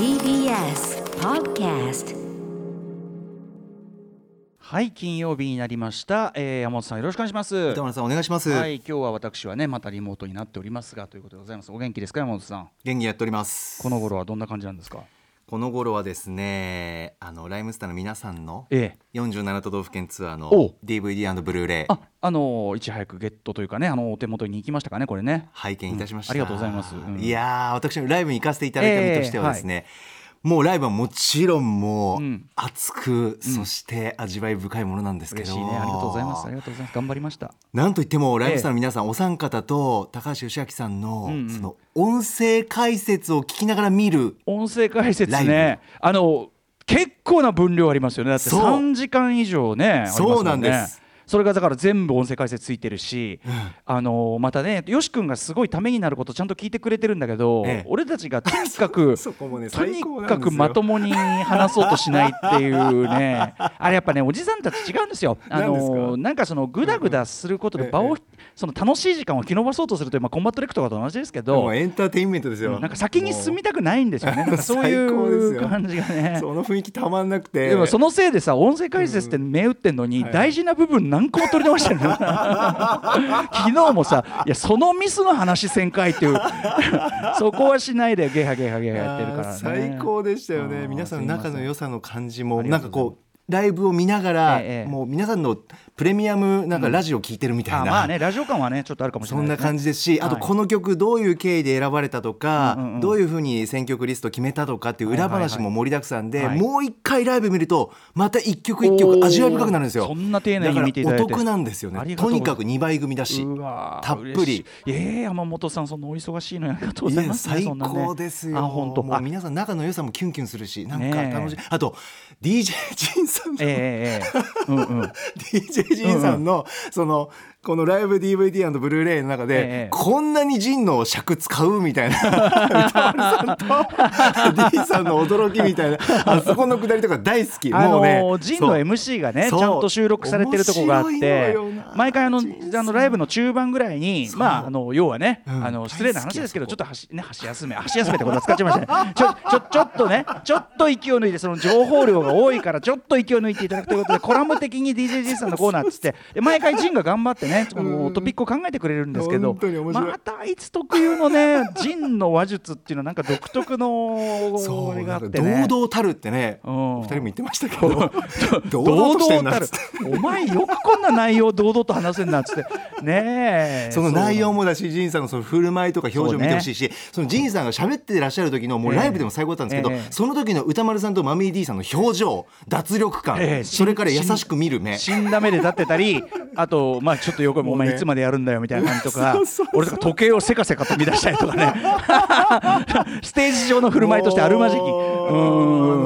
TBS Podcast はい金曜日になりました、えー、山本さんよろしくお願いします。歌丸さんお願いします、はい今日は私はねまたリモートになっておりますがということでございます。お元気ですか山本さん？元気やっております。この頃はどんな感じなんですか？この頃はですねあのライムスターの皆さんのええ。47都道府県ツアーおの DVD& ブルーレイ。ああのーいち早くゲットというかねあのお手元に行きましたかねこれね。拝見いたしました、うんありがとうございます。うん。いやー私のライブに行かせていただいた身としてはですね、もうライブはもちろんもううん。熱く、そして味わい深いものなんですけど。嬉しいね。ありがとうございます。ありがとうございます。頑張りました。なんといってもライブスターの皆さん、お三方と高橋義明さんの、うんうん。その音声解説を聞きながら見る。音声解説ね。あの結構な分量ありますよね。だってそう。3時間以上ねありますもそうなんですそれがだから全部音声解説ついてるし、あのまたねよし君がすごいためになることちゃんと聞いてくれてるんだけど、ええ。俺たちがとにかく とにかくまともに話そうとしないっていうね。あれやっぱねおじさんたち違うんですよ。あのか？なんかそのグダグダすることでええ場を、その楽しい時間を引き延ばそうとするという、まあ、コンバットレクとかと同じですけどエンターテインメントですよ、うんなんか先に進みたくないんですよね。そういう感じがね。その雰囲気たまんなくて。でもそのせいでさ音声解説って目打ってんのに大事な部分何個も取り直してるの？昨日もさいやそのミスの話せんかいっていう。そこはしないでゲハゲハゲハやってるからね。最高でしたよね。皆さんの仲の良さの感じもなんかこうライブを見ながら、ええ。もう皆さんのプレミアムなんかラジオ聞いてるみたいな、あまあねラジオ感はねちょっとあるかもしれそんなないですね。感じですし、あとはいこの曲どういう経緯で選ばれたとか、うんうんうん。どういうふうに選曲リスト決めたとかっていう裏話も盛りだくさんで、はいはいはい。もう一回ライブ見るとまた一曲一曲味わい深くなるんですよ。そんな丁寧に見ていただいて。お得なんですよね。とにかく2倍組だしたっぷり。ええ山本さんそんなお忙しいのにありがとうございます、ね、最そんなね高ですよ。あ本当。あもう皆さん仲の良さもキュンキュンするし、なんか楽しい。あと DJ ジンさんの、ええええええ。うんうん。DJ ジンさんの、そのこのライブ DVD& ブルーレイの中で、ええ。こんなにジンの尺使うみたいな 歌丸さんと D さんの驚きみたいなあそこのくだりとか大好き。もうね、ジンの MC がねちゃんと収録されてるとこがあっ面て毎回あのあのライブの中盤ぐらいにまああの要はね、うん。あの失礼な話ですけどちょっと箸ね箸休め箸休めってことは使っちゃいましたねちょちょちょっとねちょっと息を抜いてその情報量が多いからちょっと息を抜いていただくということでコラム的に DJ ジンさんのコーナーっつってで毎回ジンが頑張ってねこのトピックを考えてくれるんですけどまたあいつ特有のね ジンの話術っていうのはなんか独特のそうがあってね。堂々たるってね、うん。二人も言ってましたけど 堂堂々たる。お前よくこんな内容堂々と話せんなっつって。ねえ。その内容ももだし、ジンさんのその振る舞いとか表情見てほしいし、そのジンさんが喋ってらっしゃる時のもうライブでも最高だったんですけど、ええ。その時の歌丸さんとマミー D さんの表情、脱力感、ええ。それから優しく見る目。死んだ目で立ってたりあとまあちょっとよくお前いつまでやるんだよみたいな感じとか 俺とか時計をせかせかと乱したりとかね。ステージ上の振る舞いとしてあるまじき。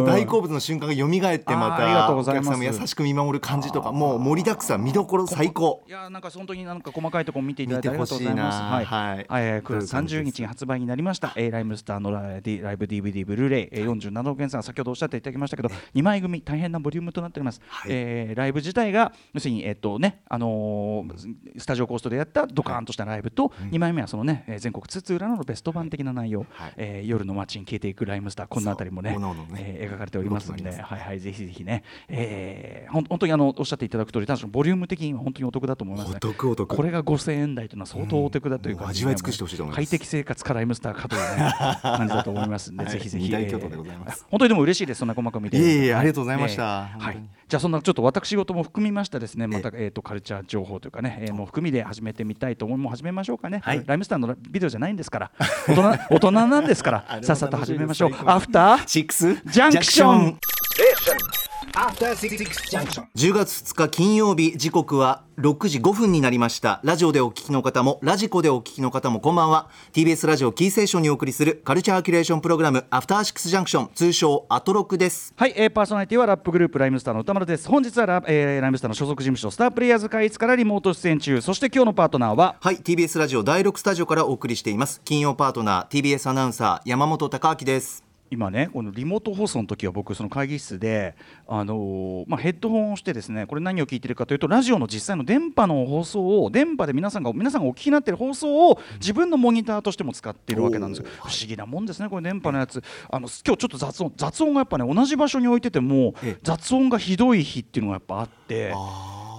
大好物の瞬間が蘇ってまあーありがとたうございます。お客さんも優しく見守る感じとかもう盛りだくさん見どころ最高。いやなんか本当になんか細かいところ見ていただいてありがとうございます。はい。えー9月30日に発売になりました、えーライムスターのライブ DVD ブルーレイ、えー、47億円さん先ほどおっしゃっていただきましたけど、2枚組大変なボリュームとなっております。はい。えーライブ自体が要するにえっ、とねあのースタジオコーストでやったドカーンとしたライブと、2枚目はそのね、えー全国津々浦々のベスト版的な内容、はい。えー夜の街に消えていくライムスター。こんなあたりもねえー描かれておりますので、はいはいぜひぜひね、え本当にあのおっしゃっていただく通り、確かにボリューム的には本当にお得だと思います。ね。これが5000円台というのは相当お得だというか、味わい尽くしてほしいと思います。快適生活かライムスターかという、ね、感じだと思いますんで、はい。ぜひぜひ。本当にでも嬉しいです、そんな細かく見て。いえいえはありがとうございました。えーはい。じゃあそんなちょっと私事も含みましたですね、またえっとカルチャー情報というかね、えーもう含みで始めてみたいと思いもう始めましょうかね。はい。ライムスターのビデオじゃないんですから、大人 大人なんですから。さっさと始めましょう。アフターシックスジャンクション. 10月2日金曜日時刻は6時5分になりました。ラジオでお聞きの方もラジコでお聞きの方もこんばんは。TBS ラジオキーセーションにお送りするカルチャーキュレーションプログラムアフターシックスジャンクション通称アトロクです。はい、えー、パーソナリティはラップグループライムスターの歌丸です。本日はラ,、えーライムスターの所属事務所スタープレイヤーズ会議室からリモート出演中。そして今日のパートナーは？はい TBS ラジオ第6スタジオからお送りしています。金曜パートナー TBS アナウンサー山本貴明です今ねこのリモート放送の時は僕その会議室で、あのーまあ、ヘッドホンをしてですねこれ何を聞いてるかというとラジオの実際の電波の放送を電波で皆さんが皆さんがお聞きになっている放送を自分のモニターとしても使っているわけなんですよ。不思議なもんですねこれ電波のやつ。あの今日ちょっと雑音雑音がやっぱね同じ場所に置いててもええ。雑音がひどい日っていうのがやっぱあって。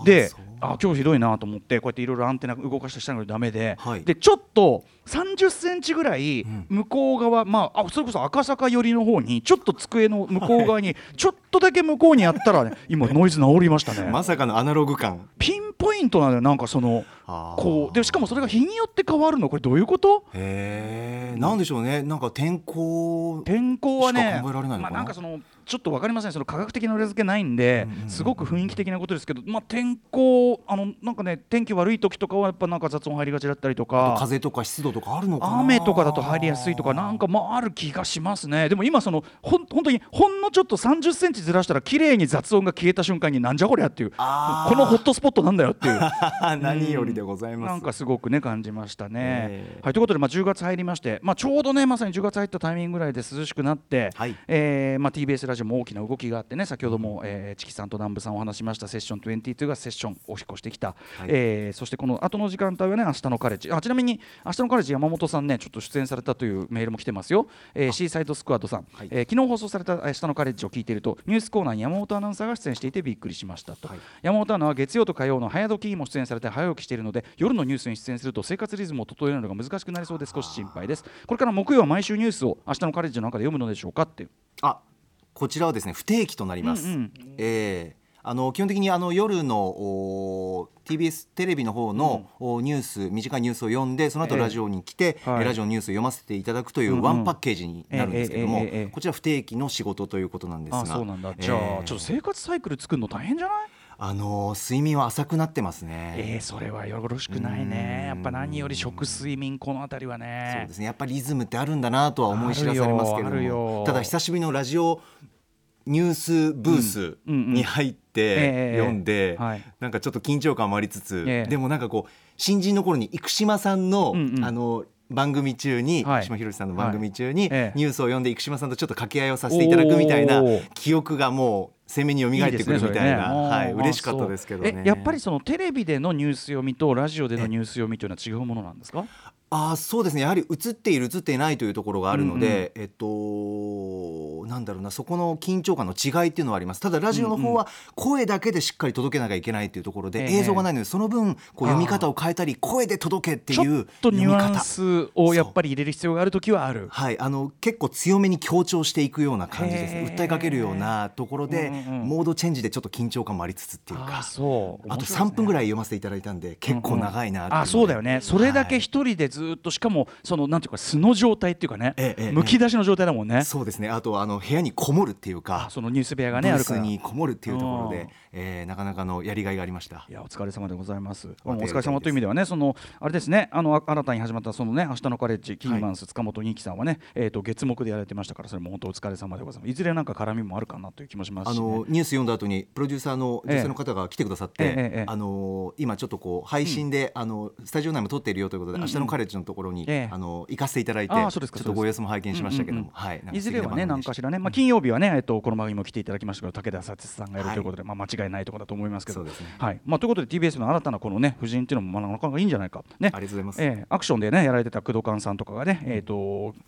であ今日ひどいなと思ってこうやっていろいろアンテナ動かしたりしたのにダメで、はい。でちょっと30センチぐらいん。向こう側、まああそれこそ赤坂寄りの方にちょっと机の向こう側に ちょっとだけ向こうにやったら、ね、今ノイズ治りましたね。まさかのアナログ感。ピンポイントなのよなんかそのこうでしかもそれが日によって変わるの？これどういうこと？へえなんでしょうね。なんか天候天候はねしか考えられなまあ、なんかそのちょっと分かりません。その科学的な裏付けないんで、うんうんうんすごく雰囲気的なことですけど、まあ、天候あのなんかね天気悪い時とかはやっぱなんか雑音入りがちだったりとか風とか湿度とかあるのかな？雨とかだと入りやすいとかなんかまあある気がしますね。でも今そのほん本当にほんのちょっと3 0センチずらしたら綺麗に雑音が消えた瞬間になんじゃこりゃっていう。このホットスポットなんだよっていう。何よりでございます。なんかすごくね感じましたね。えーはいということで、まあ、10月入りまして、まあ、ちょうどねまさに10月入ったタイミングぐらいで涼しくなって、はい。えーまあ、TBS ラジオも大きな動きがあってね先ほども、えーチキさんと南部さんお話しました。セッション22がセッションを引っ越してきた、えーそしてこの後の時間帯はね明日のカレッジ。あちなみに明日のカレッジ山本さんねちょっと出演されたというメールも来てますよ、えーシーサイドスクワッドさん、はい。えー昨日放送された明日のカレッジを聞いているとニュースコーナーに山本アナウンサーが出演していてびっくりしましたと、はい。山本アナは月曜と火曜の早時にも出演されて早起きしているので夜のニュースに出演すると生活リズムを整えるのが難しくなりそうで少し心配です。これから木曜は毎週ニュースを明日のカレッジの中で読むのでしょうか？って。いうあこちらはですね不定期となります、うんうん。えーあの基本的にあの夜のお TBS テレビの方の、おニュース短いニュースを読んでその後ええ。ラジオに来て、はい。えーラジオのニュースを読ませていただくというんうん。うワンパッケージになるんですけども、こちら不定期の仕事ということなんですが。あそうなんだ。じゃあ、えーちょっと生活サイクル作るの大変じゃない？あのー睡眠は浅くなってますえね、ー、それはよろしくないね。やっぱ何より食睡眠この辺りはそうねですね。やっぱりリズムってあるんだなとは思い知らされますけども。ただ久しぶりのラジオニュースブースに入ってええ読んで、はい。なんかちょっと緊張感もありつつ、ええでもなんかこう新人の頃に生島さんの、うんうん。あの番組中に、はい。生島博さんの番組中に、ニュースを読んで生島さんとちょっと掛け合いをさせていただくみたいな記憶がもう鮮明に蘇ってくるみたいな。ねね。はいうん嬉しかったですけどね。やっぱりそのテレビでのニュース読みとラジオでのニュース読みというのは違うものなんですか？あーそうですね。やはり映っている映っていないというところがあるので、えっとなんだろうな。そこの緊張感の違いっていうのはあります。ただラジオの方は声だけでしっかり届けなきゃいけないというところで、ええ。映像がないのでその分こう読み方を変えたり声で届けってちょいうっとニュアンスをやっぱり入れる必要があるときはある。はい、あの結構強めに強調していくような感じですへえ訴えかけるようなところで、うんうんうん。モードチェンジでちょっと緊張感もありつつっていうあかそう。あと3分ぐらいい読ませていただいたんで結構長いなっていうので。あそうだよね。それだけはい。一人でずっとしかもそのなんていうか素の状態っていうかねむき出しの状態だもんね。そうですね。あとあの部屋にこもるっていうかあそのニュース部屋がねあるから。にこもるっていうところうんで、えーなかなかのやりがいがありました。い。やお疲れ様でございます。お疲れ様という意味ではね、そのあれですね、あのあ新たに始まったそのね、明日のカレッジキーマンス、塚本二木さんはね、えっ、と月目でやられてましたから、それも本当お疲れ様でございます。いずれなんか絡みもあるかなという気もしますね。のニュース読んだ後にプロデューサーの女性の方が来てくださって、ええええあの今ちょっとこう配信で、あのスタジオ内も撮っているよということで、明日のカレッジのところに、ええ。あの行かせていただいて、ちょっとご様子も拝見しましたけども、うんうんうん。はい、いずれはね、何かしたらね、まあ、金曜日はね、えっと、この番組も来ていただきましたけど、武田佐哲さんがやるということで、まあ、間違いないところだと思いますけど。ね。はい、まあ、ということで、TBS の新たなこのね、夫人っていうのも、まあ、なかなかいいんじゃないか。ね。ありがとうございます。えーアクションでね、やられてた工藤勘さんとかがね、えっ、と、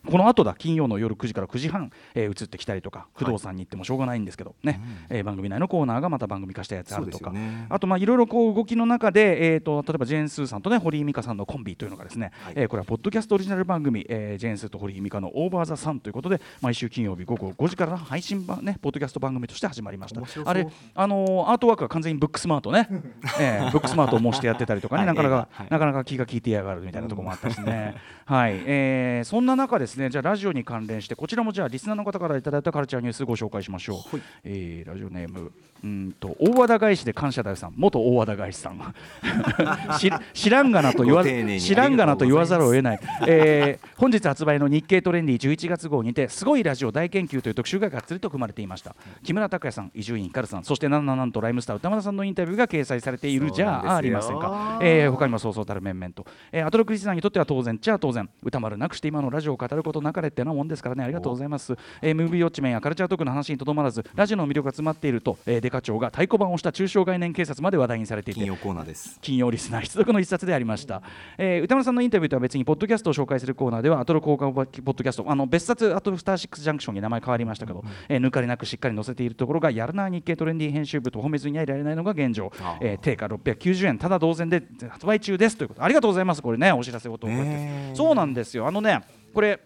この後だ、金曜の夜9時から9時半、えー移ってきたりとか、工藤さんに行ってもしょうがないんですけど、ね、えー番組内のコーナーがまた番組化したやつあるとか。ね。あと、まあ、いろいろこう動きの中で、えー、と例えばジェーン・スーさんとね堀井美香さんのコンビというのがですね、はい。えーこれはポッドキャストオリジナル番組、えージェーン・スーと堀井美香のオーバー・ザ・サンということで毎週金曜日午後5時からの配信版ねポッドキャスト番組として始まりました。あれあのーアートワークは完全にブックスマートね、えーブックスマートを模してやってたりとかね、はい。なかなか、はいなかなか気が利いてやがるみたいなところもあったしね、はい、えーそんな中ですね。じゃあラジオに関連してこちらもじゃあリスナーの方からいただいたカルチャーニュースご紹介しましょう、はい。えーラジオネームうんと大和田返しで感謝だよさん。元大和田返しさん し知らんがなと言わ知らんがなと言わざるを得ない、えー本日発売の日経トレンディ11月号にてすごいラジオ大研究という特集ががっつりと組まれていました、木村拓哉さん伊集院光さんそしてなんなんなんとライムスター歌丸さんのインタビューが掲載されているじゃあありませんか、えー他にもそうそうたる面々と、えー、アトロクリスナーにとっては当然じゃあ当然歌丸なくして今のラジオを語ることなかれってなもんですからね。ありがとうございます、えー、ムービーウォッチメンやカルチャートークの話にとどまらずラジオの魅力が詰まっていると、えー、デカ長が太鼓判をした中小概念警察まで話題にされていて金曜コーナーです。金曜リスナー必読の一冊でありました、えー歌丸さんのインタビューとは別にポッドキャストを紹介するコーナーではアトロ効果ポッドキャストあの別冊アトロスターシックスジャンクションに名前変わりましたけど、えー抜かりなくしっかり載せているところがやるな日経トレンディ編集部と褒めずにはいられないのが現状。あ、えー定価690円。ただ同然で発売中ですということ。ありがとうございます。これねお知らせをとこうやって。そうなんですよ。あのねこれ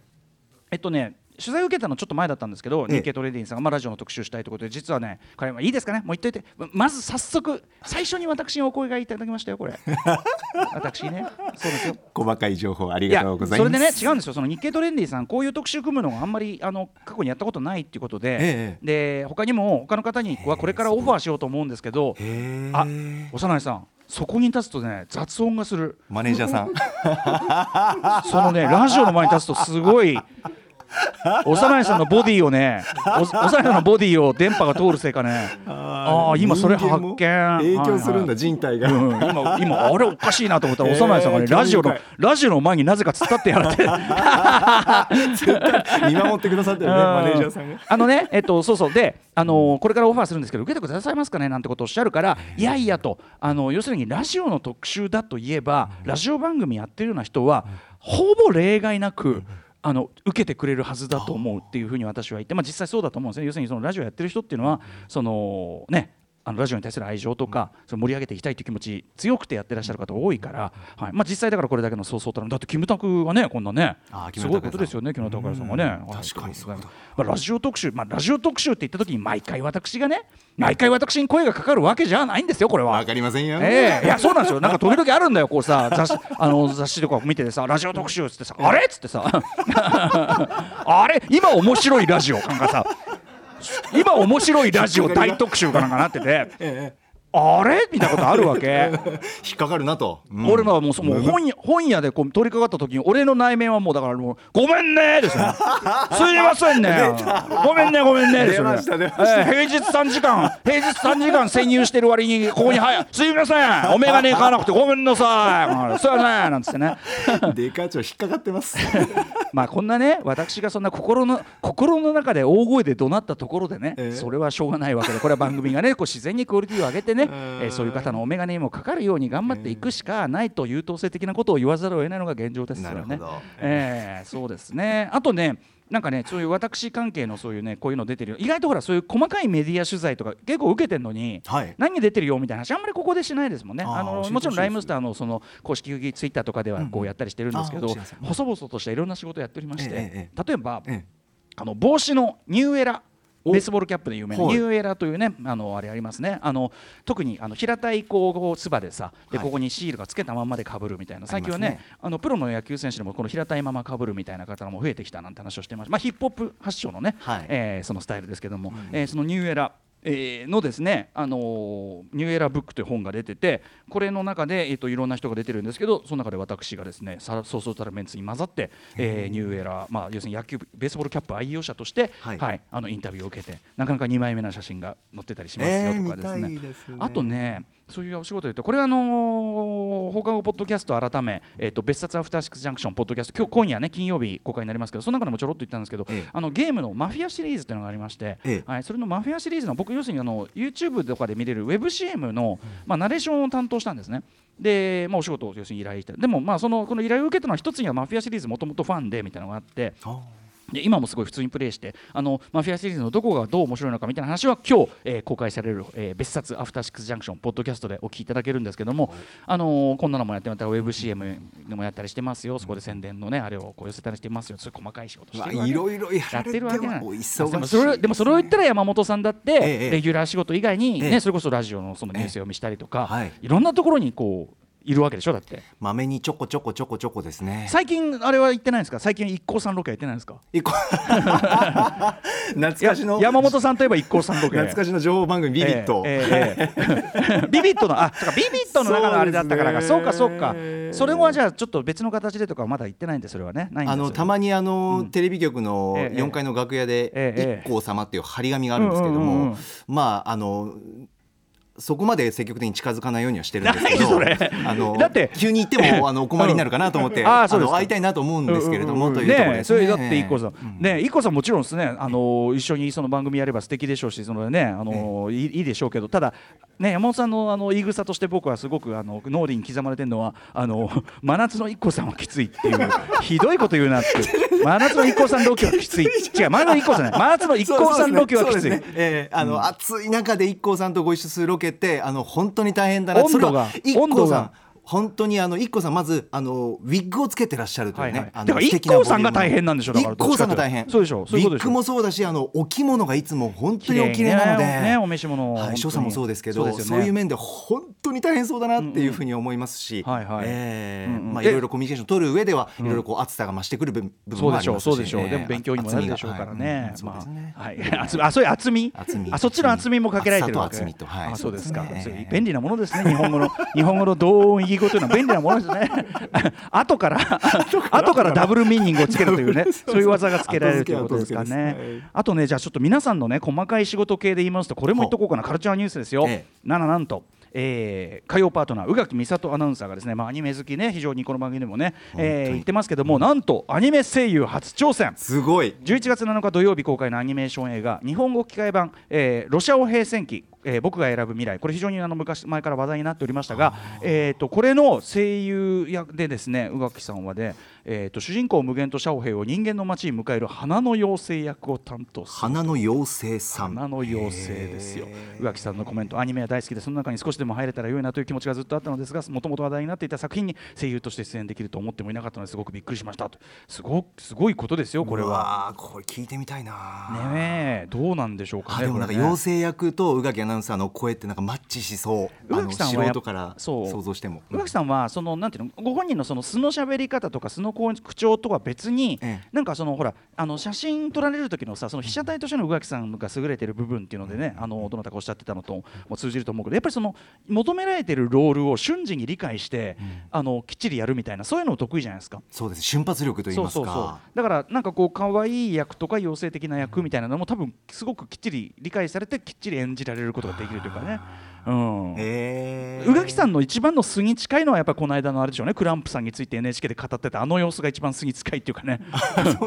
えっとね取材を受けたのちょっと前だったんですけど、ええ。日経トレンディンさんが、まあ、ラジオの特集したいということで実はねこれいいですかねもう言っといて。ままず早速最初に私にお声がいただきましたよこれ。私ね。そうですよ。細かい情報ありいやそれでね違うんですよ。その日経トレンディさんこういう特集組むのがあんまりあの過去にやったことないっていうことで、えで他にも他の方にはこれからオファーしようと思うんですけどへあえ幼いさんそこに立つとね雑音がする。マネージャーさん。そのねラジオの前に立つとすごい幼いさんのボディをねお幼いさんのボディを電波が通るせいかね。ああ今それ発見。影響するんだ人体が、うん、今今あれおかしいなと思った。ら幼いさんがね、えーラジオのラジオの前になぜか突っ立ってやられて。見守ってくださってるねマネージャーさんが。あのね、えっと、そうそう。で、あのこれからオファーするんですけど受けてくださいますかね？なんてことをおっしゃるからいやいやと。あの要するにラジオの特集だといえば、ラジオ番組やってるような人は、ほぼ例外なく。あの受けてくれるはずだと思うっていうふうに私は言って、まあ、実際そうだと思うんですね。要するにそのラジオやってる人っていうのはそのねあのラジオに対する愛情とか、その盛り上げていきたいという気持ち強くてやってらっしゃる方多いから、はい。まあ、実際だからこれだけのそうそうたるだってキムタクがねこんなねすごいことですよね木村拓哉さん。がね。はい確かにそうだ。まあ、ラジオ特集、まあ、ラジオ特集って言った時に毎回私がね毎回私に声がかかるわけじゃないんですよこれは。わ。かりませんよ、ええ。いやそうなんですよ。なんか時々あるんだよこうさ雑誌 あの雑誌とか見ててさラジオ特集っつってさあれっつってさ。あれ？今面白いラジオなんかさ今面白いラジオ大特集かなんかなってて。あれ？みたいなことあるわけ？え 引っかかるなと、うん。俺のはもうそもう本屋本屋でこう取り掛かった時に俺の内面はもうだからもう「ごめんね」ですよね「すいませんね」「ごめんねごめんね」ですよね。ええ平日3時間平日3時間潜入してる割にここに「はいすいません。お眼鏡買わなくて ごめんなさい」そうやねなんつってね。デカ長引っかかってます。まあこんなね私がそんな心の心の中で大声で怒鳴ったところでね、ええ。それはしょうがないわけでこれは番組がねこう自然にクオリティを上げてね、うん。えーそういう方のお眼鏡にもかかるように頑張っていくしかないと優等生的なことを言わざるを得ないのが現状ですよね。なるほど。ええそうですね。あとねなんかねそういう私関係のそういうねこういうの出てるよ。意外とほらそういう細かいメディア取材とか結構受けてるのに、はい。何出てるよみたいな話あんまりここでしないですもんね。あのもちろんライムスターのその公式ツイッターとかではこうやったりしてるんですけど、うん細々としたいろんな仕事をやっておりまして、えええ例えば、えあの帽子のニューエラおベースボールキャップで有名なはい。ニューエラというねあのあれありますね。あの特にあの平たいこうつばでさではい。ここにシールがつけたまんまでかぶるみたいな最近はねあのプロの野球選手でもこの平たいままかぶるみたいな方も増えてきたなんて話をしてました、まあ、ヒップホップ発祥のね、はい。えーそのスタイルですけども、えーそのニューエラえーのですね、あのーニューエラブックという本が出ててこれの中で、えー、といろんな人が出てるんですけどその中で私がですねさそうそうたるメンツに混ざって、えーニューエラ、まあ、要するに野球ベースボールキャップ愛用者として、ははいいあのインタビューを受けてなかなか2枚目な写真が載ってたりしますよとかですね。見たいですね。あとねそういうお仕事で言うとこれはあのー放課後ポッドキャスト改め、えー、と別冊アフターシックスジャンクションポッドキャスト今日今夜ね金曜日公開になりますけどその中でもちょろっと言ったんですけど、ええあのゲームのマフィアシリーズっていうのがありまして、ええ。はい、それのマフィアシリーズの僕要するにあの YouTube とかで見れるウェブ CM の、まあ、ナレーションを担当したんですね。で、まあ、お仕事を要するに依頼して。でもまあそのこの依頼を受けたのは一つにはマフィアシリーズもともとファンでみたいなのがあって。あで今もすごい普通にプレイしてあのマフィアシリーズのどこがどう面白いのかみたいな話は今日、えー公開される、えー別冊アフターシックスジャンクションポッドキャストでお聞きいただけるんですけども、あのーこんなのもやってまたウェブ CM でもやったりしてますよ。そこで宣伝のねあれをこう寄せたりしてますよ。そういう細かい仕事してるわけい。ろいろやってるわけない。でもそれでもそれを言ったら山本さんだって、ええレギュラー仕事以外に、ねええ。それこそラジオのそのニュース読みしたりとか、はい。いろんなところにこういるわけでしょだって。まめにちょこちょこちょこちょこですね。最近あれは行ってないんですか？最近一 k さんロケは行ってないんですか？一個 懐かしの。や山本さんといえば一 k さんロケ。懐かしの情報番組ビビット、ええええ ビビットのあビビットの中のあれだったからか。そう,、かそうか。それはじゃあちょっと別の形でとかはまだ行ってないんでそれはね。あのたまにあの、テレビ局のええ4階の楽屋でええ「一光様」っていう張り紙があるんですけどうんうんうんうん。もまああのそこまで積極的に近づかないようにはしてるんですけどあのだって急に行っても あのお困りになるかなと思って、あの会いたいなと思うんですけれども、というところね。ですね。それだって一 k さん、ね。一 k さんもちろんですね。あの一緒にその番組やれば素敵でしょうしそのねあの、いいいいでしょうけどただね山本さんのあの言い草として僕はすごくあの脳裏に刻まれてるのはあの真夏の一 k さんはきついっていう ひどいこと言うなって。真夏の一 k さんロケはきつい。違う真夏の一 k さんじゃない。真夏の一 k さんロケはきつい、えーあの、暑い中で IKKO さんとご一緒するロケってあの本当に大変だな。温度が温度 IKKO さが。ん本当にあの IKKO さんまずあのウィッグをつけてらっしゃるというね、はいはい。だからさんが大変なんでしょうとさんが大変。そうでしょそうウィッグもそうだしあのお着物がいつも本当におなので。ね。ねお召し物。はい、もそうですけどねそういう面で本当に大変そうだなっていうふうに思いますし、はいはい。えーうんうん。まあ、いろいろコミュニケーション取る上ではいろいろこう暑さが増してくる部部分もありますし、そうでしょう。えーでも勉強にもなるでしょうからね。はいまあはい。あ、そうい。う厚み？厚み。あ、そっちの厚みもかけられてるわけ。厚さと厚みと。はい。あ、そうですか。便利なものですね。日本語の日本語の同音異義語というのは便利なものですね。後から後からダブルミーニングをつけるというね、そういう技がつけられるということですかねす。あとね、じゃあちょっと皆さんのね細かい仕事系で言いますと、これも言っとこうかな。カルチャーニュースですよええ。なななんと。えー火曜パートナー宇垣美里アナウンサーがですね、まあ、アニメ好きね非常にこの番組でもね、えー言ってますけどもなんとアニメ声優初挑戦すごい11月7日土曜日公開のアニメーション映画日本語吹き替え版、えーロシア語平戦記、えー僕が選ぶ未来。これ非常にあの昔前から話題になっておりましたが、えー、とこれの声優役でですね宇垣さんはで、えー、と主人公無限とシャオヘイを人間の街に迎える花の妖精役を担当する。花の妖精さん。花の妖精ですよ。宇垣さんのコメントアニメは大好きでその中に少しでも入れたら良いなという気持ちがずっとあったのですがもともと話題になっていた作品に声優として出演できると思ってもいなかったのです。ごくびっくりしましたと。すごすごいことですよこれは。はこれ聞いてみたいなねえどうなんでしょうかね。あでもなんか妖精役と宇垣アナウンサーの声ってなんかマッチしそう。あの素人から想像しても。宇垣さんはそのなんていうのご本人のその素の喋り方とか素の口調とは別に、ええ。なんかそのほらあの写真撮られる時のさその被写体としての宇垣さんが優れてる部分っていうのでねあのどなたかおっしゃってたのとも通じると思うけどやっぱりその求められてるロールを瞬時に理解して、あのきっちりやるみたいなそういうの得意じゃないですか。そうです。瞬発力と言いますか。そうそうそう。だからなんかこう可愛い役とか妖精的な役みたいなのも多分すごくきっちり理解されてきっちり演じられることができるというかね。うん。へ宇垣さんの一番の素に近いのはやっぱりこの間のあれでしょうね。クランプさんについて NHK で語ってた。あの様子が一番素に近いっていうかね。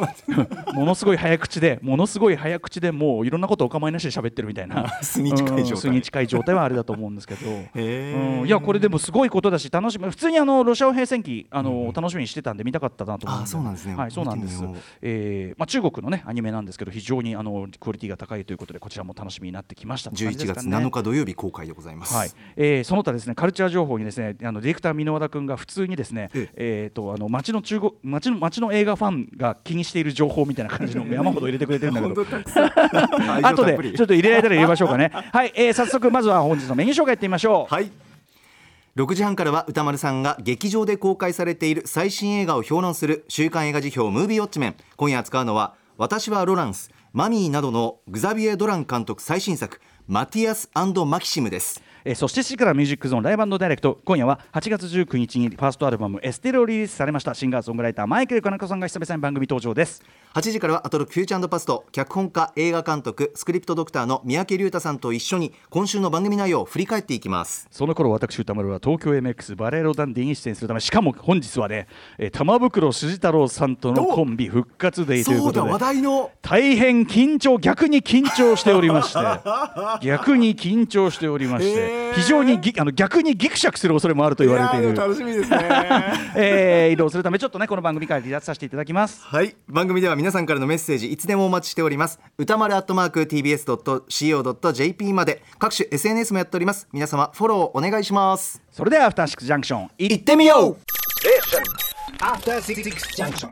ものすごい早口でものすごい早口でもういろんなことお構いなしで喋ってるみたいな。素に近い状態。うん素に近い状態はあれだと思うんですけど、ー。うん。いやこれでもすごいことだし楽しみ。普通にあのロシア語平戦記あの、楽しみにしてたんで見たかったなと思あそうなんですね。はいそうなんです。えーまあ、中国のねアニメなんですけど非常にあのクオリティが高いということでこちらも楽しみになってきましたって感じ11月ですかね。7日土曜日公開でございますはい、えーその他ですねカルチャー情報にですねあのディレクター箕輪田君が普通にですねええ。ーとあの街の中国街の街の映画ファンが気にしている情報みたいな感じの山ほど入れてくれてるんだけど。後でちょっと入れられたら入れましょうかね。はい、えー早速まずは本日のメニュー紹介いってみましょう。はい。6時半からは歌丸さんが劇場で公開されている最新映画を評論する週刊映画辞表ムービーウォッチメン。今夜扱うのは私はロランスマミーなどのグザビエ・ドラン監督最新作マティアスマキシムです。えーそして7時からミュージックゾーンライブダイレクト。今夜は8月19日にファーストアルバム「エステル」をリリースされました。シンガーソングライターマイケル金子さんが久々に番組登場です。8時からはアトロフューチャーパスト脚本家映画監督スクリプトドクターの三宅龍太さんと一緒に今週の番組内容を振り返っていきます。その頃私歌丸は東京 MX バレーロダンディに出演するためしかも本日はね、えー玉袋筋太郎さんとのコンビ復活デイということで話題の。大変緊張逆に緊張しておりまして。逆に緊張しておりまして、非常にぎあの逆にギクシャクする恐れもあると言われている。しみですね。えー移動するためちょっとねこの番組から離脱させていただきます。はい。番組では皆さんからのメッセージいつでもお待ちしております。歌丸アットマーク TBS.CO.JP まで各種 SNS もやっております。皆様フォローお願いします。それではアフターシックスジャンクションい行ってみよう。After Six Junction.